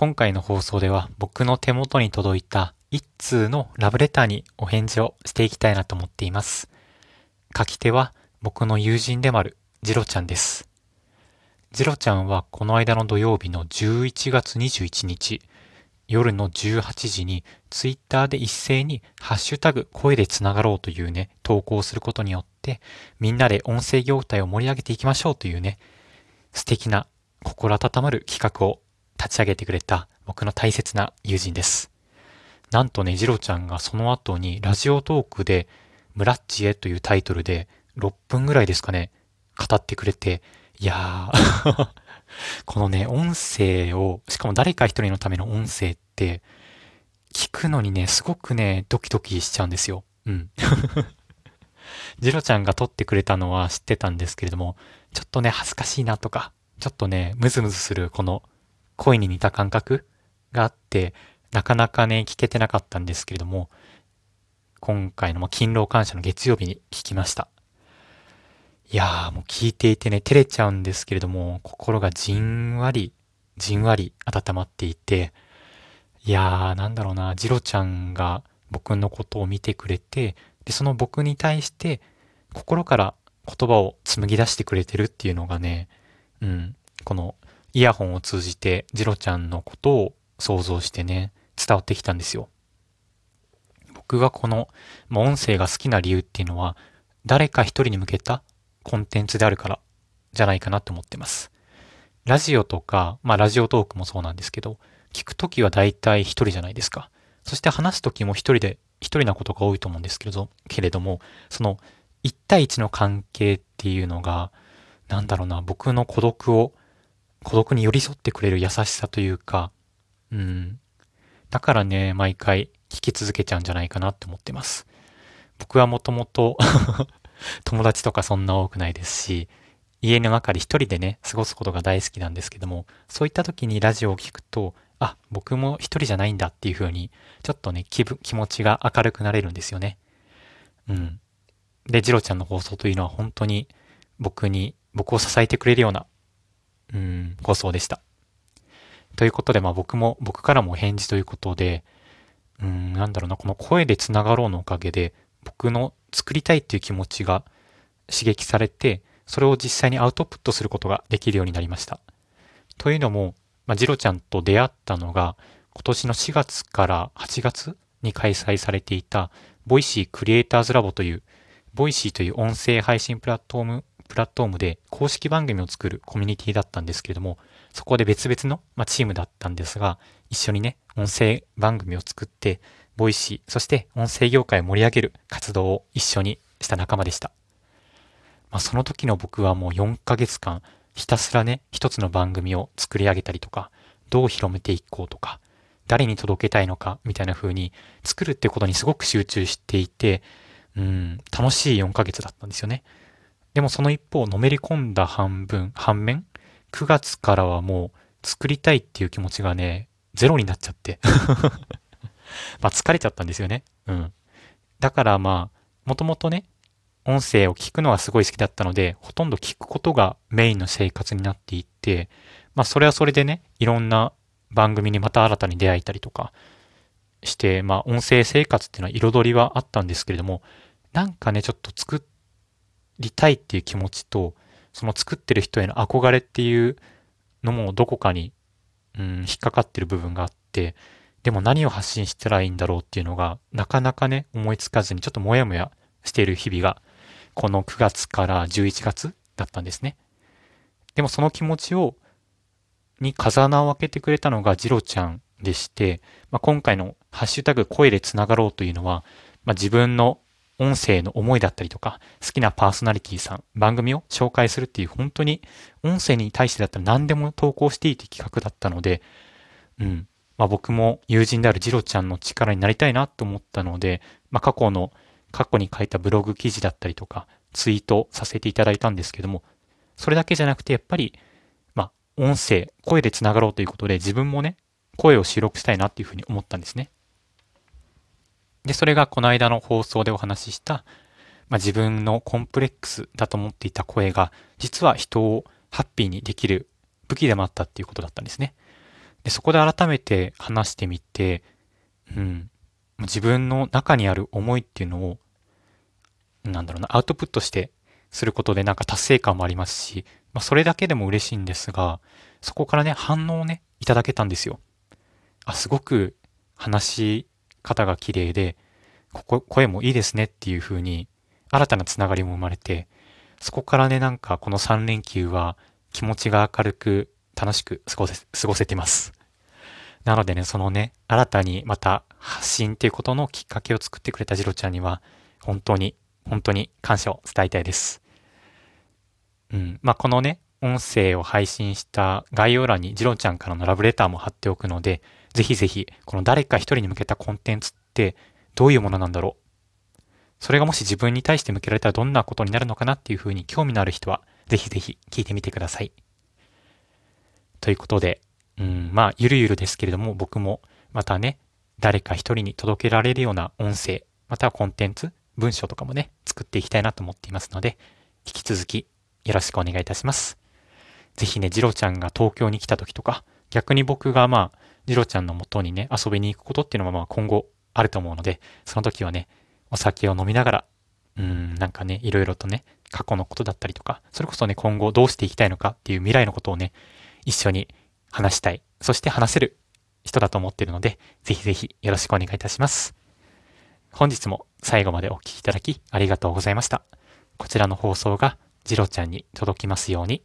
今回の放送では僕の手元に届いた一通のラブレターにお返事をしていきたいなと思っています。書き手は僕の友人でもあるジロちゃんです。ジロちゃんはこの間の土曜日の11月21日、夜の18時にツイッターで一斉にハッシュタグ声でつながろうというね、投稿することによってみんなで音声業態を盛り上げていきましょうというね、素敵な心温まる企画を立ち上げてくれた僕の大切な友人です。なんとね、ジロちゃんがその後にラジオトークで、ムラッチへというタイトルで6分ぐらいですかね、語ってくれて、いやー このね、音声を、しかも誰か一人のための音声って、聞くのにね、すごくね、ドキドキしちゃうんですよ。うん。ジロちゃんが撮ってくれたのは知ってたんですけれども、ちょっとね、恥ずかしいなとか、ちょっとね、ムズムズするこの声に似た感覚があって、なかなかね、聞けてなかったんですけれども、今回の勤労感謝の月曜日に聞きました。いやーもう聞いていてね、照れちゃうんですけれども、心がじんわり、じんわり温まっていて、いやーなんだろうな、ジロちゃんが僕のことを見てくれて、で、その僕に対して心から言葉を紡ぎ出してくれてるっていうのがね、うん、このイヤホンを通じてジロちゃんのことを想像してね、伝わってきたんですよ。僕がこの、まあ音声が好きな理由っていうのは、誰か一人に向けたコンテンツであるからじゃないかなと思ってます。ラジオとか、まあラジオトークもそうなんですけど、聞くときは大体一人じゃないですか。そして話すときも一人で、一人なことが多いと思うんですけれど、けれども、その一対一の関係っていうのが、なんだろうな、僕の孤独を孤独に寄り添ってくれる優しさというか、うん。だからね、毎回聞き続けちゃうんじゃないかなって思ってます。僕はもともと 友達とかそんな多くないですし、家の中で一人でね、過ごすことが大好きなんですけども、そういった時にラジオを聞くと、あ、僕も一人じゃないんだっていう風に、ちょっとね、気分、気持ちが明るくなれるんですよね。うん。で、ジロちゃんの放送というのは本当に僕に、僕を支えてくれるようなうん、放送でした。ということで、まあ僕も、僕からも返事ということで、うん、なんだろうな、この声でつながろうのおかげで、僕の作りたいっていう気持ちが刺激されて、それを実際にアウトプットすることができるようになりました。というのも、まあ、ジロちゃんと出会ったのが、今年の4月から8月に開催されていた、 Voicy クリエイターズラボという、 Voicy という音声配信プラットフォームプラットフォームで公式番組を作るコミュニティだったんですけれども、そこで別々の、まあ、チームだったんですが、一緒にね、音声番組を作って、 Voicy、そして音声業界を盛り上げる活動を一緒にした仲間でした。まあ、その時の僕はもう4ヶ月間、ひたすらね、一つの番組を作り上げたりとか、どう広めていこうとか、誰に届けたいのか、みたいな風に、作るってことにすごく集中していて、うん、楽しい4ヶ月だったんですよね。でもその一方、のめり込んだ半分、反面、9月からはもう作りたいっていう気持ちがね、ゼロになっちゃって まあ疲れちゃったんですよね。うん。だからまあ、もともとね、音声を聞くのはすごい好きだったので、ほとんど聞くことがメインの生活になっていって、まあそれはそれでね、いろんな番組にまた新たに出会えたりとかして、まあ音声生活っていうのは彩りはあったんですけれども、なんかね、ちょっと作っりたいっていう気持ちと、その作ってる人への憧れっていうのもどこかに、うん、引っかかってる部分があって、でも何を発信したらいいんだろうっていうのが、なかなかね、思いつかずにちょっともやもやしている日々が、この9月から11月だったんですね。でもその気持ちを、に風穴を開けてくれたのがジロちゃんでして、まあ、今回のハッシュタグ声でつながろうというのは、まあ、自分の音声の思いだったりとか、好きなパーソナリティさん、番組を紹介するっていう本当に音声に対してだったら何でも投稿していいって企画だったので、うん。まあ僕も友人であるジロちゃんの力になりたいなと思ったので、まあ過去の、過去に書いたブログ記事だったりとか、ツイートさせていただいたんですけども、それだけじゃなくてやっぱり、まあ音声、声で繋がろうということで自分もね、声を収録したいなっていうふうに思ったんですね。で、それがこの間の放送でお話しした、まあ、自分のコンプレックスだと思っていた声が、実は人をハッピーにできる武器でもあったっていうことだったんですね。で、そこで改めて話してみて、うん、自分の中にある思いっていうのを、なんだろうな、アウトプットしてすることでなんか達成感もありますし、まあ、それだけでも嬉しいんですが、そこからね、反応をね、いただけたんですよ。あ、すごく話し方が綺麗で、ここ、声もいいですねっていう風に、新たなつながりも生まれて、そこからね、なんかこの3連休は気持ちが明るく楽しく過ごせ、過ごせてます。なのでね、そのね、新たにまた発信っていうことのきっかけを作ってくれたジロちゃんには、本当に、本当に感謝を伝えたいです。うん。まあ、このね、音声を配信した概要欄にジロちゃんからのラブレターも貼っておくので、ぜひぜひ、この誰か一人に向けたコンテンツってどういうものなんだろうそれがもし自分に対して向けられたらどんなことになるのかなっていうふうに興味のある人は、ぜひぜひ聞いてみてください。ということで、うん、まあ、ゆるゆるですけれども、僕もまたね、誰か一人に届けられるような音声、またはコンテンツ、文章とかもね、作っていきたいなと思っていますので、引き続きよろしくお願いいたします。ぜひね、ジロちゃんが東京に来た時とか、逆に僕がまあ、ジロちゃんの元にね、遊びに行くことっていうのもまあ今後あると思うので、その時はね、お酒を飲みながら、うん、なんかね、いろいろとね、過去のことだったりとか、それこそね、今後どうしていきたいのかっていう未来のことをね、一緒に話したい。そして話せる人だと思っているので、ぜひぜひよろしくお願いいたします。本日も最後までお聴きいただきありがとうございました。こちらの放送がジロちゃんに届きますように。